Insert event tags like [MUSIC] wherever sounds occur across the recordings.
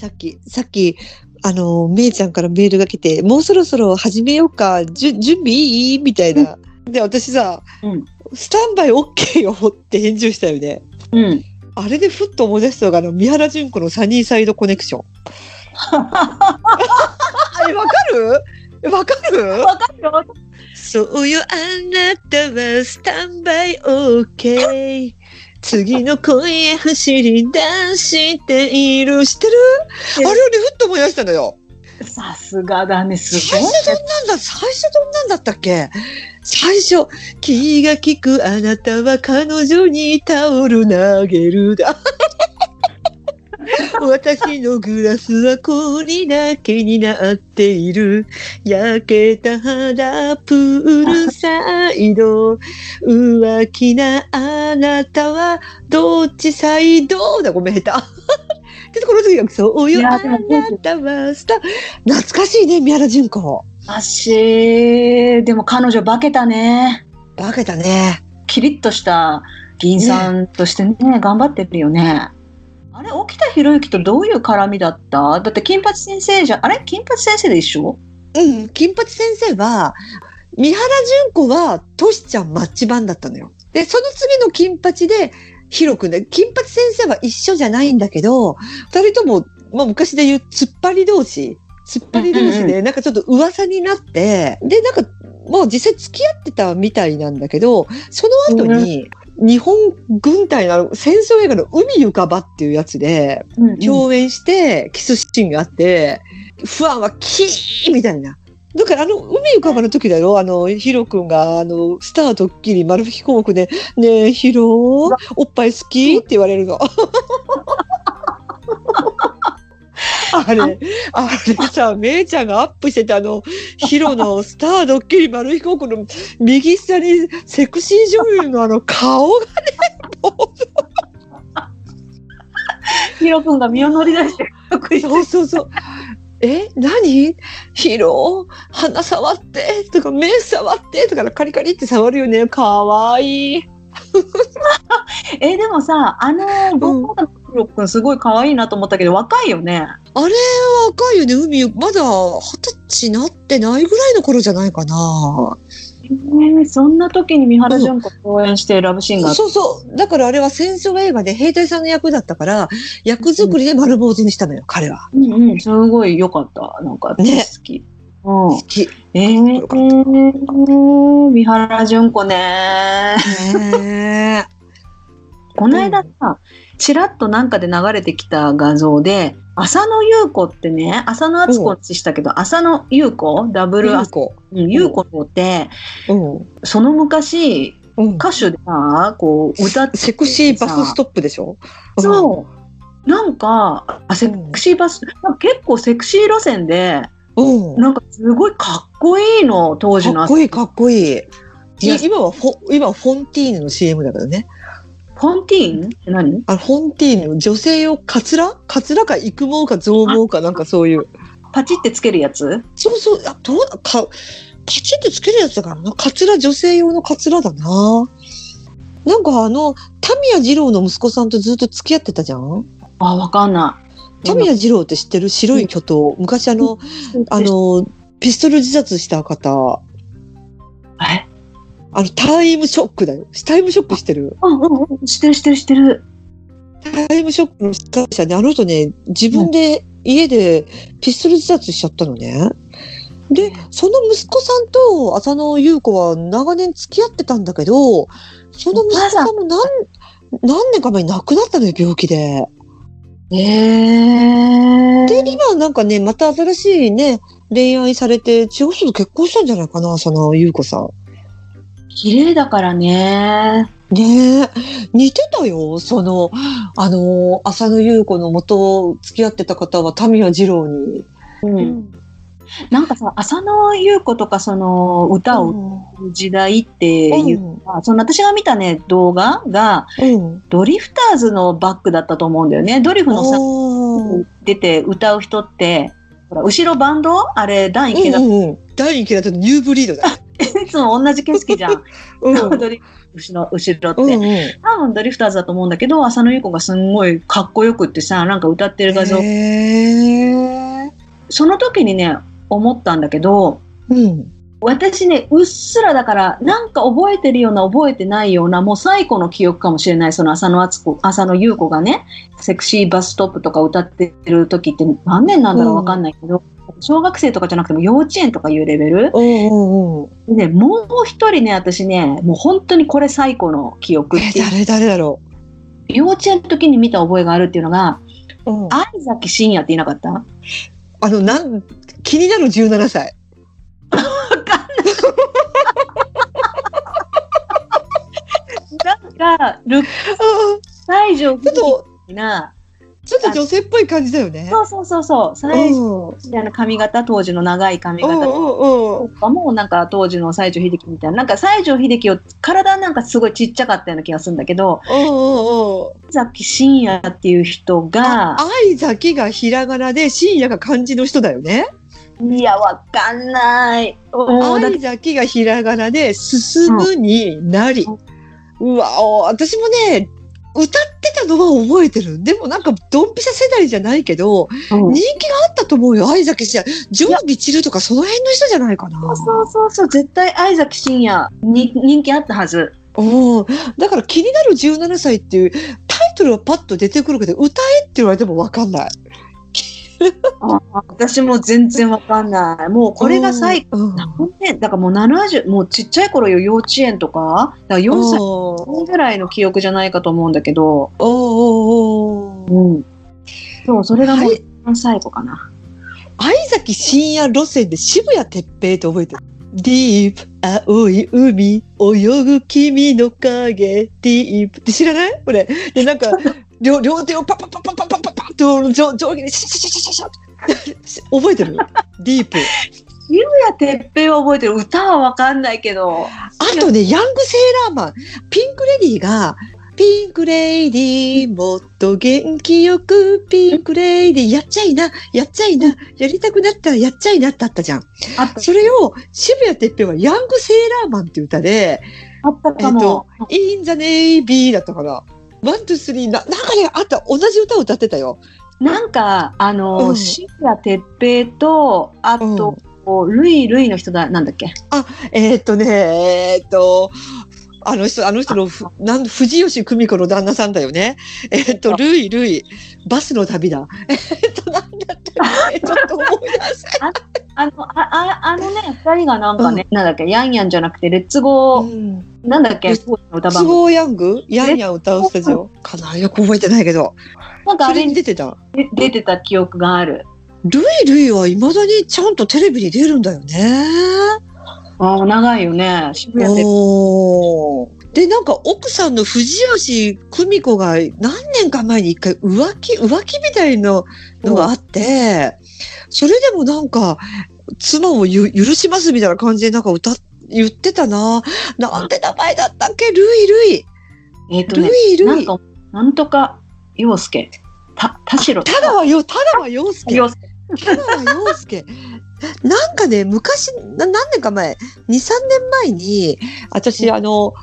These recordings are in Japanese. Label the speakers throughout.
Speaker 1: さっき、さっき、あの、めいちゃんからメールが来て、もうそろそろ始めようか、じゅ準備いい？みたいな。で、私さ、
Speaker 2: うん
Speaker 1: スタンバイ OK よって返事をしたよね。
Speaker 2: うん。
Speaker 1: あれでふっと思い出したのが、あの、三原純子のサニーサイドコネクション。[LAUGHS] え、わかる？えわかる？
Speaker 2: わかるよ。
Speaker 1: そうよ、あなたはスタンバイ OK。次の恋へ走り出している。知ってる？あれをね、ふっと思い出したのよ。
Speaker 2: さすがだね、すごい
Speaker 1: 最初。どんなんだ、最初どんなんだったっけ？最初、気が利くあなたは彼女にタオル投げるだ。[LAUGHS] 私のグラスは氷だけになっている。焼けた肌、プールサイド。浮気なあなたはどっちサイドだ、ごめん、下手。[LAUGHS] で、この時が、そうよ、
Speaker 2: い
Speaker 1: あなたはスタ懐かしいね、宮原純子。
Speaker 2: 足、でも彼女化けたね。
Speaker 1: バカだね。
Speaker 2: キリッとした議員さんとしてね、頑張ってるよね。あれ、沖田博之とどういう絡みだった？だって金八先生じゃ、あれ？金八先生で一緒？
Speaker 1: うん、金八先生は、三原純子は、トシちゃんマッチ版だったのよ。で、その次の金八で、ヒロ君で、金八先生は一緒じゃないんだけど、二人とも、まあ昔で言う突っ張り同士、突っ張り同士で、なんかちょっと噂になって、で、なんか、もう実際付き合ってたみたいなんだけど、その後に、日本軍隊の戦争映画の海浮かばっていうやつで、共演してキスシーンがあって、不安はキーみたいな。だからあの、海浮かばの時だよ。あの、ヒロ君が、あの、スタードッキリ、丸吹き項目で、ねえ、ヒロ、おっぱい好きって言われるの。[LAUGHS] あれ、あれさ、めいちゃんがアップしてたあの、ヒロのスタードッキリ丸飛行機の右下にセクシー女優のあの顔がね、も
Speaker 2: ヒロ君が身を乗り出して、
Speaker 1: うそうそうそう。え、何？ヒロ鼻触ってとか目触ってとかカリカリって触るよね。かわいい。[LAUGHS]
Speaker 2: え、でもさ、あの、僕のヒロ君すごい可愛いなと思ったけど、若いよね。
Speaker 1: あれは若いよね。海、まだ二十歳なってないぐらいの頃じゃないかな。
Speaker 2: えーそんな時に三原純子と共演してラブシーンがあった。
Speaker 1: そうそう。だからあれは戦争映画で兵隊さんの役だったから、役作りで丸坊主にしたのよ、彼は。
Speaker 2: うんうん、すごい良かった。なんか、
Speaker 1: ね
Speaker 2: 好き。うん
Speaker 1: 好。き。
Speaker 2: えー、三原純子ね。
Speaker 1: ね [LAUGHS]
Speaker 2: この間さ、ちらっとなんかで流れてきた画像で、浅野ゆう子ってね、浅野敦子の話したけど、浅野ゆう子？ダブ
Speaker 1: え。
Speaker 2: ル
Speaker 1: ゆう子。
Speaker 2: うんゆう子って、
Speaker 1: うん。
Speaker 2: その昔、
Speaker 1: うん。
Speaker 2: 歌手でさ、こう、歌って
Speaker 1: セクシーバスストップでしょ？
Speaker 2: そう。なんか、あ、セクシーバス、結構セクシー路線で。なんかすごいかっこいいの、当時の。
Speaker 1: かっこいい、かっこいい今はフォ、今はフォンティーヌの CM だけどね。
Speaker 2: フォンティーン？って何？
Speaker 1: あの、フォンティーヌの女性用カツラカツラか育毛か増毛かなんかそういう。
Speaker 2: パチってつけるやつ？
Speaker 1: そうそう、あ、どうだ、か、パチってつけるやつだからな。カツラ、女性用のカツラだな。なんかあの、タミヤ二郎の息子さんとずっと付き合ってたじゃん？
Speaker 2: あ、わかんない。
Speaker 1: タミヤ二郎って知ってる？白い巨頭。昔あの、あ、の、ピストル自殺した方。
Speaker 2: え？
Speaker 1: あの、タイムショックだよ。タイムショックしてる？
Speaker 2: うんうんうん、知ってる知ってる知ってる。
Speaker 1: タイムショックの司会者ね、あの人ね、自分で家でピストル自殺しちゃったのね。で、その息子さんと浅野ゆう子は長年付き合ってたんだけど、その息子さんも何、何年か前に亡くなったのよ、病気で。
Speaker 2: ええ
Speaker 1: で、今なんかね、また新しいね、恋愛されて、違う人と結婚したんじゃないかな、浅野ゆう子さん。
Speaker 2: 綺麗だからね。
Speaker 1: ねえ、似てたよ。その、あの、浅野ゆう子の元付き合ってた方は、タミヤ二郎に。
Speaker 2: うん。なんかさ、浅野ゆう子とかその歌を歌う時代っていうのは、その私が見たね、動画が、
Speaker 1: うん。
Speaker 2: ドリフターズのバックだったと思うんだよね。ドリフのさ、
Speaker 1: うん。
Speaker 2: 出て歌う人って、ほら、後ろバンド？あれ、第一期だっ
Speaker 1: うんうん。第2期だとニューブリードだ。
Speaker 2: つも同じ景色じゃん。[LAUGHS]
Speaker 1: うん。
Speaker 2: ドリフ後ろ、後ろって。
Speaker 1: うんうん。
Speaker 2: 多分ドリフターズだと思うんだけど、浅野ゆう子がすんごいかっこよくってさ、なんか歌ってる画像、その時にね、思ったんだけど、
Speaker 1: うん。
Speaker 2: 私ね、うっすらだから、なんか覚えてるような、覚えてないような、もう最古の記憶かもしれない、その浅野敦子、浅野ゆう子がね、セクシーバストップとか歌ってる時って何年なんだろう
Speaker 1: うん
Speaker 2: わかんないけど、小学生とかじゃなくても幼稚園とかいうレベル？
Speaker 1: うんうんうん。
Speaker 2: でね、もう一人ね、私ね、もう本当にこれ最古の記憶っ
Speaker 1: え、
Speaker 2: ていう、
Speaker 1: 誰誰だろ
Speaker 2: 幼稚園の時に見た覚えがあるっていうのが、
Speaker 1: う。うん。
Speaker 2: 相崎真也って言いなかった？
Speaker 1: あの、なん、気になる17歳。
Speaker 2: なんか、ルック西条な、
Speaker 1: ちょっと女性っぽい感じだよね。
Speaker 2: そうそうそうそう、西条みたいな髪型、当時の長い髪型
Speaker 1: うんうんうんうん。
Speaker 2: とかも、なんか当時の西城秀樹みたいな、なんか西城秀樹を、体なんかすごいちっちゃかったような気がするんだけど、
Speaker 1: うんうんうん。
Speaker 2: 尾崎真也っていう人が、
Speaker 1: 愛崎がひらがなで、深夜が漢字の人だよね。
Speaker 2: いや、わかんない。
Speaker 1: 愛崎がひらがなで、進むになり。うわ、お私もね、歌ってたのは覚えてる。でもなんか、ドンピシャ世代じゃないけど、
Speaker 2: うん
Speaker 1: 人気があったと思うよ。愛崎真也。ジョービチルとかその辺の人じゃないかな。
Speaker 2: そうそうそう絶対相崎真也に人気あったはず。
Speaker 1: うん。だから気になる17歳っていうタイトルはパッと出てくるけど、歌えって言われてもわかんない。
Speaker 2: 私も全然わかんない。もうこれが最
Speaker 1: うん、うん。
Speaker 2: 何年だからもう70、もうちっちゃい頃よ、幼稚園とか、だから4歳ぐらいの記憶じゃないかと思うんだけど、
Speaker 1: おーお
Speaker 2: うん。そう、それがもう
Speaker 1: はい。
Speaker 2: 一番最後かな。
Speaker 1: 愛崎深夜路線で渋谷哲平って覚えてる？ディープ、青い海、泳ぐ君の影、ディープって知らない？これ。で、なんか、両両手をパッパッパッパッパッパッパッパッと上上下にシャシャシャシャシャシャ覚えてるディープ。
Speaker 2: 渋谷哲平は覚えてる。歌はわかんないけど。
Speaker 1: あとね、ヤングセーラーマン、ピンクレディーが、ピンクレディー、もっと元気よく、ピンクレディー、やっちゃいな、やっちゃいな、やりたくなったらやっちゃいなってあったじゃん。それを、渋谷哲平はヤングセーラーマンって歌で、
Speaker 2: あったかも。
Speaker 1: In the Navy だったかな。ワン、ツー、スリー、な、なんかね、あった、同じ歌を歌ってたよ。
Speaker 2: なんか、あの、
Speaker 1: うん。
Speaker 2: 渋谷哲平と、あと、ルイ・ルイの人だ、なんだっけ？
Speaker 1: えーっとね、えーっと、あの人、あの人のふ、なん、藤吉久美子の旦那さんだよね。えーっと、ルイ、ルイ、バスの旅だ。[LAUGHS] えーっと、なんだったっけ？ちょっと思い出せ。
Speaker 2: あの、あ、ああのね、二人がなんかね、なんだっけ、ヤンヤンじゃなくて、レッツゴー、
Speaker 1: うん
Speaker 2: なんだっけ、
Speaker 1: レッ
Speaker 2: 当時の歌番組。
Speaker 1: スゴーヤング？ヤンヤン歌うスタジオかなよく覚えてないけど。
Speaker 2: なんかあれに
Speaker 1: 出てた？
Speaker 2: 出出てた記憶がある。
Speaker 1: ルイルイは未だにちゃんとテレビに出るんだよね。
Speaker 2: ああ、長いよね。渋谷哲
Speaker 1: おーで、なんか奥さんの藤吉久美子が何年か前に一回浮気、浮気みたいなのがあって、それでもなんか、妻をゆ許しますみたいな感じでなんか歌っ、言ってたな。なんて名前だったっけ？ルイルイ。
Speaker 2: えっ、と
Speaker 1: ル
Speaker 2: ね、
Speaker 1: イルイ。
Speaker 2: なんか、なんとか、陽介。た、田代。
Speaker 1: 田川よ、田川陽介。
Speaker 2: 陽介。
Speaker 1: 田川陽介。なんかね、昔、な何年か前、2、3年前に、私、あの、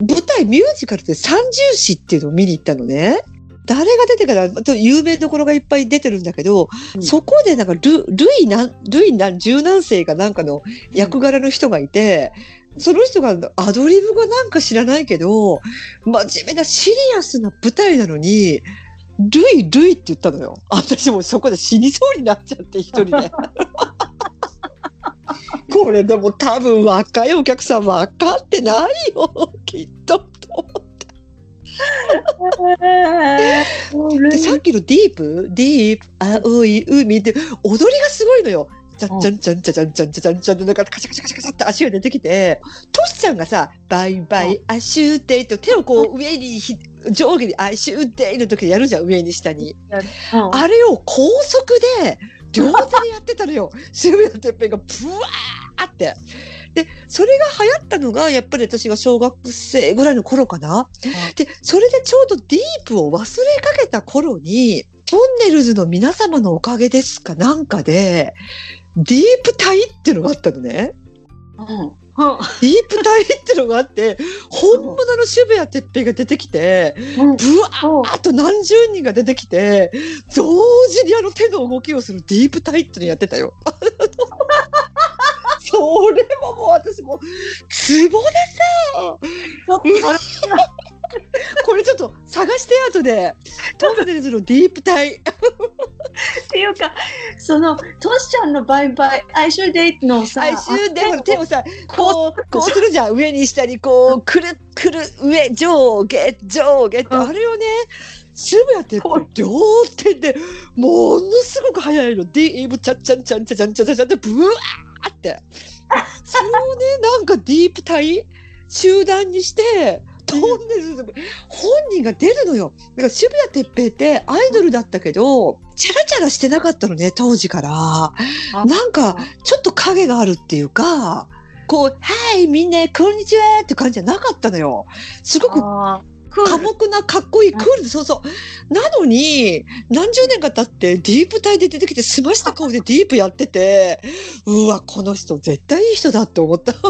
Speaker 1: 舞台ミュージカルで三重詩っていうのを見に行ったのね。誰が出てから、と有名どころがいっぱい出てるんだけど、
Speaker 2: うん
Speaker 1: そこでなんかル、ルイなん、ルイなん、柔軟性かなんかの役柄の人がいて、その人がアドリブがなんか知らないけど、真面目なシリアスな舞台なのに、ルイ、ルイって言ったのよ。私もそこで死にそうになっちゃって、一人で。[LAUGHS] これでも多分若いお客さん分かってないよ、[LAUGHS] きっと。[LAUGHS] でさっきのディープ、ディープ、青い海って踊りがすごいのよ。ちゃんちゃんちゃんちゃんちゃんちゃんちゃんってんかカチャカチャカチャカチャって足が出てきて、トシちゃんがさ、バイバイ、アシューテイと手をこう上にひ、上下にアシューテイの時やるじゃん、上に下に。あれを高速で両手でやってたのよ。[LAUGHS] 渋谷てっぺんがブワーって。で、それが流行ったのが、やっぱり私が小学生ぐらいの頃かな。で、それでちょうどディープを忘れかけた頃に、とんねるずのみなさまのおかげですかなんかで、ディープ隊っていうのがあったのね。
Speaker 2: うん
Speaker 1: ディープ隊ってのがあって、本物の渋谷哲平が出てきて、
Speaker 2: うん
Speaker 1: ブワーっと何十人が出てきて、同時にあの手の動きをするディープタイってのやってたよ。[LAUGHS] それももう私もう、ツボでさ、[LAUGHS] これちょっと探して後で、トンネルズのディープタイ。[LAUGHS]
Speaker 2: っていうか、その、トシちゃんのバイバイ、哀愁デイトのさ、
Speaker 1: 最終で
Speaker 2: あ
Speaker 1: も手をさ、こう、こうするじゃん。上に下にこう、くる、くる、上、上下、上下って、
Speaker 2: うん
Speaker 1: あれをね、渋谷って両手で、ものすごく速いの。ディーブ、チャッチャンチャンチャチャンチャチャチャって、ブワーって。それをね、なんかディープ体、集団にして、トンネルズ、本人が出るのよ。だから渋谷哲平ってアイドルだったけど、チャラチャラしてなかったのね、当時から。
Speaker 2: あ
Speaker 1: なんか、ちょっと影があるっていうか、こう、はい、みんな、こんにちはって感じじゃなかったのよ。すごく寡
Speaker 2: ル
Speaker 1: 黙な、かっこいい、クールで、そうそう。なのに、何十年か経って、ディープ体で出てきて、澄ました顔でディープやってて、うわ、この人、絶対いい人だって思った。[LAUGHS]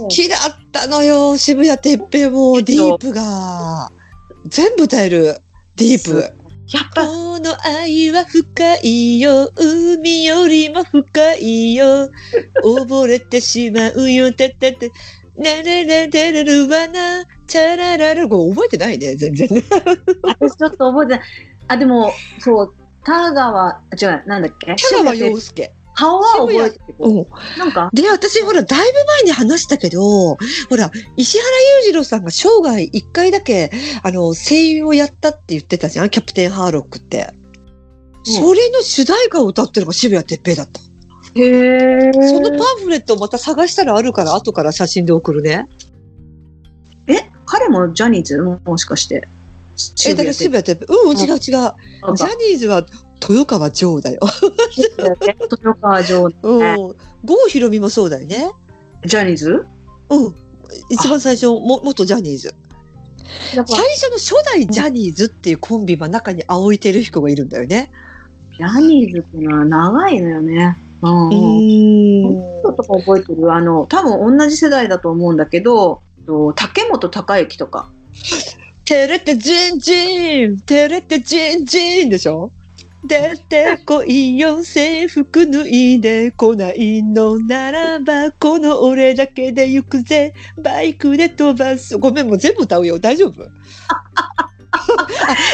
Speaker 1: 好きだったのよ、渋谷哲平も、ディープが。全部歌える、ディープ。
Speaker 2: やっぱ、
Speaker 1: この愛は深いよ。海よりも深いよ。溺れてしまうよ。てってって。ねねねてれるわな。チャラララ。これ覚えてないね、全然ね。
Speaker 2: 私ちょっと覚えてない。あ、でも、そう、田川、違う、なんだっけ？
Speaker 1: 香川洋介。
Speaker 2: 顔は覚えてる。
Speaker 1: うん。
Speaker 2: なんか、
Speaker 1: で、私、ほら、だいぶ前に話したけど、ほら、石原裕次郎さんが生涯一回だけ、あの、声優をやったって言ってたじゃん？キャプテンハーロックって。それの主題歌を歌ってるのが渋谷哲平だった。
Speaker 2: へえ。
Speaker 1: そのパンフレットをまた探したらあるから、後から写真で送るね。
Speaker 2: え、彼もジャニーズ？もしかして。
Speaker 1: え、だから渋谷哲平。うん、違う違う。ジャニーズは豊川城だよ。
Speaker 2: 豊川城、
Speaker 1: うん。郷ひろみもそうだよね。
Speaker 2: ジャニーズ？
Speaker 1: うん。一番最初、も、元ジャニーズ。最初の初代ジャニーズっていうコンビは中に青井照彦がいるんだよね。
Speaker 2: ジャニーズっていうのは長いのよね。うん。
Speaker 1: う
Speaker 2: うんとか覚えてるあの、多分同じ世代だと思うんだけど、と竹本孝之とか。[LAUGHS]
Speaker 1: てれってジンジンてれってジンジンでしょ？出てこいよ制服脱いでこないのならばこの俺だけで行くぜバイクで飛ばすごめんもう全部歌うよ大丈夫？[LAUGHS]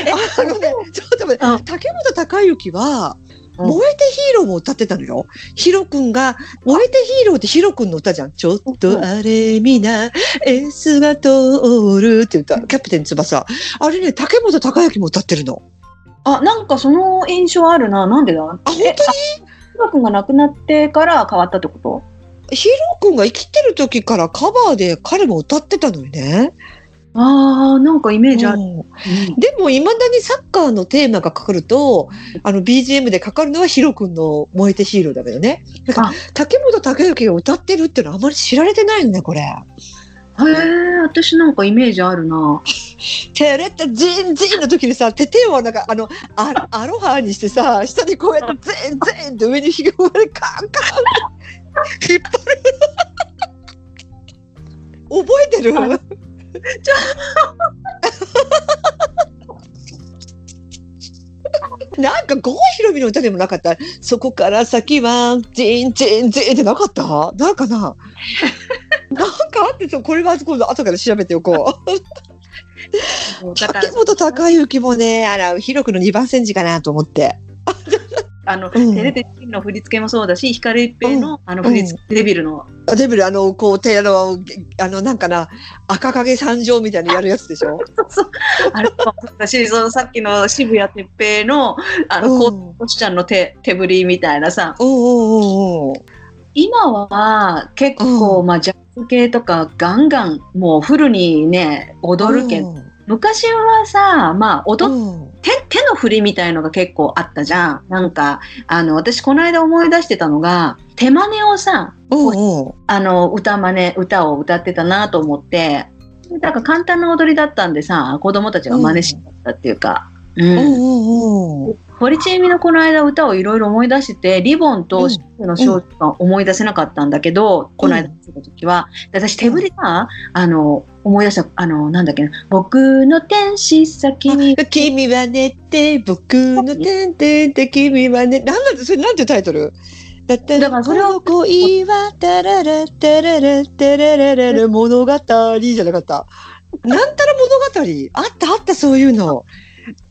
Speaker 2: え
Speaker 1: あのねちょっと待って
Speaker 2: うん
Speaker 1: 竹本孝之は
Speaker 2: うん
Speaker 1: 燃えてヒーローも歌ってたのよ。ヒロ君が、燃えてヒーローってヒロ君の歌じゃん。ちょっとあれみな、エースが通るって歌。キャプテン翼。あれね、竹本孝之も歌ってるの。
Speaker 2: あ、なんかその印象あるな。なんでだ？
Speaker 1: あ、本当に？
Speaker 2: えヒロ君が亡くなってから変わったってこと？
Speaker 1: ヒロ君が生きてる時からカバーで彼も歌ってたのよね。
Speaker 2: ああ、なんかイメージある。
Speaker 1: うんでも、未だにサッカーのテーマがかかると、あの、BGM でかかるのはヒロ君の燃えてヒーローだけどね。だか竹本孝之が歌ってるってのはあまり知られてないのね、これ。
Speaker 2: へえ、私なんかイメージあるな。
Speaker 1: テレってジンジンの時にさ、手手をなんか、あの、アアロハにしてさ、下にこうやってゼンゼンって上にひげまでカンカン引っ張る。覚えてる？
Speaker 2: あ
Speaker 1: なんか、郷ひろみの歌でもなかった？そこから先は、ジンジンジンってなかった？なんかな？[LAUGHS] なんかあってこれは今度後から調べておこう。竹、本孝之もね、あら、広くの2番煎じかなと思って。[LAUGHS]
Speaker 2: あの、
Speaker 1: うん。
Speaker 2: テレビの振り付けもそうだし、光一平の、あの振り付け、デビルの。
Speaker 1: あデビル、あの、こう、手、あの、あの、なんかな、赤影三条みたいなやるやつでしょ？[LAUGHS]
Speaker 2: あれもそうだし、そのさっきの渋谷哲平の、あの、こ
Speaker 1: うん。
Speaker 2: うしちゃんの手、手振りみたいなさ、
Speaker 1: おうおうおうおう
Speaker 2: 今は結構、
Speaker 1: うん。
Speaker 2: まあ、ジャズ系とかガンガンもうフルにね、踊るけど、昔はさ、まあ、踊っ
Speaker 1: うん。
Speaker 2: 手手の振りみたいのが結構あったじゃん。なんか、あの、私この間思い出してたのが、手真似をさ、
Speaker 1: おうおう
Speaker 2: あの、歌真似、歌を歌ってたなと思って、なんか簡単な踊りだったんでさ、子供たちが真似しちゃったっていうか、うん。
Speaker 1: おう
Speaker 2: 堀ちえみのこの間歌をいろいろ思い出してて、リボンとシュの少女が思い出せなかったんだけど、この間見た時は、で私手振りが、あの、思い出した、あの、なんだっけな、僕の天使先に、
Speaker 1: 君は寝て、僕のてんてんて、君はね、なんなんだ、それなんていうタイトル？だったら、
Speaker 2: だからそれを
Speaker 1: この恋は、タララ、タララ、タララララ、物語じゃなかった。なんたら物語？あったあった、そういうの。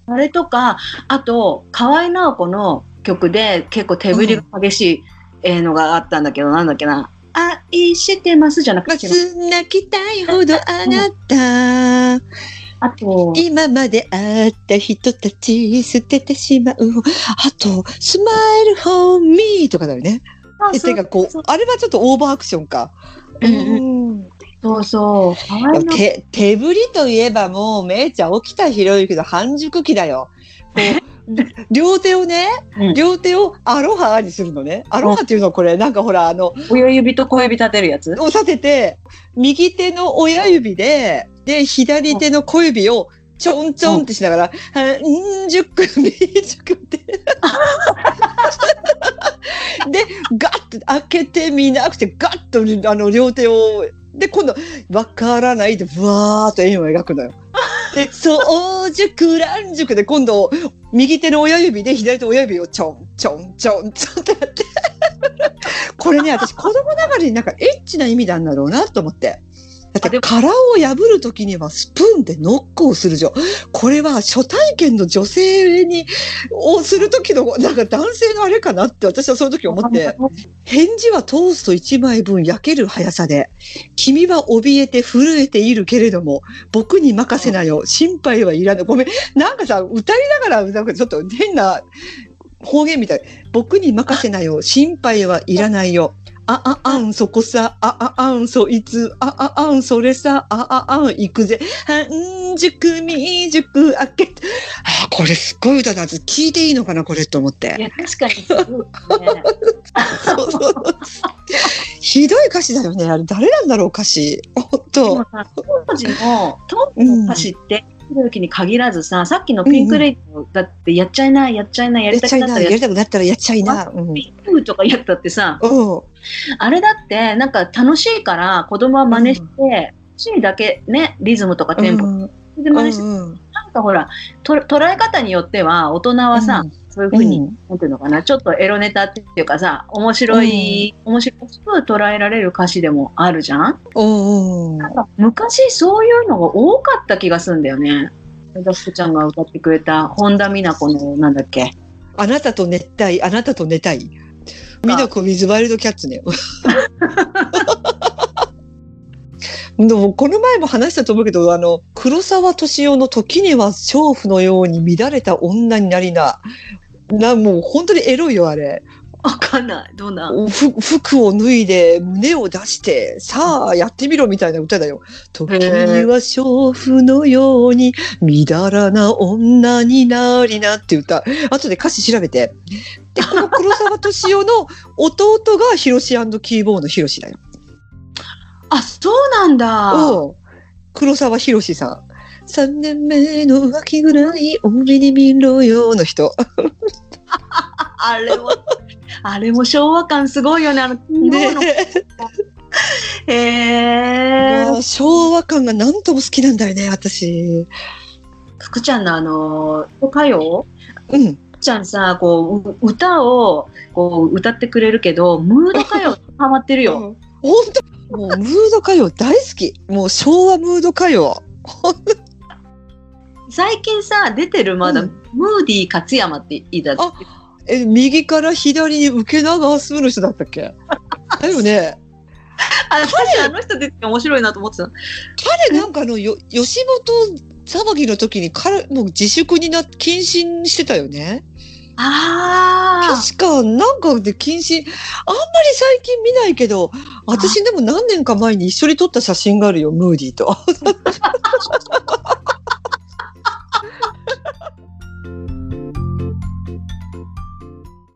Speaker 2: あれとか、あと、河合直子の曲で結構手振りが激しいえーのがあったんだけど、なんだっけな。愛してますじゃなくて、
Speaker 1: 泣きたいほどあなた。
Speaker 2: あと、
Speaker 1: 今まで会った人たち捨ててしまう。あと、スマイルフォーミーとかだよね。えてかこう、あれはちょっとオーバーアクションか。
Speaker 2: うんうんそうそう。
Speaker 1: 手、手振りといえばもう、めいちゃん起きた広いけど半熟期だよ。[LAUGHS] 両手をね、
Speaker 2: うん
Speaker 1: 両手をアロハにするのね。アロハっていうのはこれ、なんかほら、あの、
Speaker 2: 親指と小指立てるやつ？
Speaker 1: を立てて、右手の親指で、で、左手の小指をちょんちょんってしながら、半熟、[LAUGHS] 未熟って。[LAUGHS] で、ガッと開けてみなくて、ガッとあの両手を、で、今度、わからないで、ぶわーっと円を描くのよ。で、早熟、乱熟で、今度、右手の親指で左手の親指をちょん、ちょん、ちょん、ちょんってやって。これね、私、子供ながらになんかエッチな意味なんだろうなと思って。だって、殻を破るときにはスプーンでノックをするじゃん。これは初体験の女性に、をするときの、なんか男性のあれかなって私はその時思って。返事はトースト1枚分焼ける速さで、君は怯えて震えているけれども、僕に任せなよ。心配はいらない。ごめん。なんかさ、歌いながら、なんかちょっと変な方言みたい。僕に任せなよ。心配はいらないよ。あ、あ、あん、そこさ、あ、あ、あん、そいつ、あ、あ、あん、それさ、あ、あ、あん、行くぜ。半熟、未熟、開けて。あ、これすごい歌だ。聞いていいのかな、これと思って
Speaker 2: い。や、確かにすごいね。
Speaker 1: そうそうひどい歌詞だよね。あれ誰なんだろう歌詞。本
Speaker 2: で
Speaker 1: 当
Speaker 2: 当時の、当時の歌詞って、時に限らずさ、さっきのピンクレイドだってやっちゃいな、やっちゃいな、や
Speaker 1: やっ
Speaker 2: りた
Speaker 1: ちゃいな。や
Speaker 2: くなったらやっ
Speaker 1: りたくなったらやっちゃいな。うん。
Speaker 2: ピンクとかやったってさ、
Speaker 1: うん。
Speaker 2: あれだってなんか楽しいから子供は真似して、楽しいだけね、リズムとかテンポ
Speaker 1: うん
Speaker 2: で真似して、
Speaker 1: うん
Speaker 2: なんかほら、と捉え方によっては大人はさ、そういうふうに、なんていうのかな、ちょっとエロネタっていうかさ、面白い、面白く捉えられる歌詞でもあるじゃん？
Speaker 1: うん。うん。
Speaker 2: なんか昔そういうのが多かった気がするんだよね。ダスクちゃんが歌ってくれた本田美奈子のなんだっけ？
Speaker 1: あなたと寝たい、あなたと寝たい。ミナコミズワイルドキャッツね。[LAUGHS] でも、この前も話したと思うけど、あの、黒沢敏夫の時には娼婦のように乱れた女になりな。な、もう本当にエロいよ、あれ。
Speaker 2: わかんない。どうな
Speaker 1: 服を脱いで胸を出して、さあやってみろみたいな歌だよ。時には娼婦のように、みだらな女になりなって歌。後で歌詞調べて。で、この [LAUGHS] 黒沢敏夫の弟がヒロシキーボーのヒロシだよ。
Speaker 2: あ、そうなんだ。
Speaker 1: うん。黒沢ヒロシさん。3年目の秋ぐらい多めに見ろよの人。[LAUGHS]
Speaker 2: あれも、[LAUGHS] あれも昭和感すごいよね。あの、
Speaker 1: ね
Speaker 2: のへー。
Speaker 1: もう昭和感がなんとも好きなんだよね、私。
Speaker 2: 福ちゃんのあの、歌謡？
Speaker 1: うん。
Speaker 2: 福ちゃんさ、こう、う歌を、こう、歌ってくれるけど、ムード歌謡ハマってるよ。
Speaker 1: 本当？もうムード歌謡大好き。もう昭和ムード歌謡。
Speaker 2: 最近さ、出てるまだ、
Speaker 1: うん
Speaker 2: ムーディー勝山って言いだ
Speaker 1: あえ、右から左に受け流すの人だったっけ？だよね。
Speaker 2: あ、私あの人出てて面白いなと思ってた。
Speaker 1: 彼なんかあの、よ、吉本騒ぎの時に彼、もう自粛になっ、謹慎してたよね。
Speaker 2: あ
Speaker 1: 確か、なんかで謹慎、あんまり最近見ないけど、私でも何年か前に一緒に撮った写真があるよ、ムーディーと。[LAUGHS]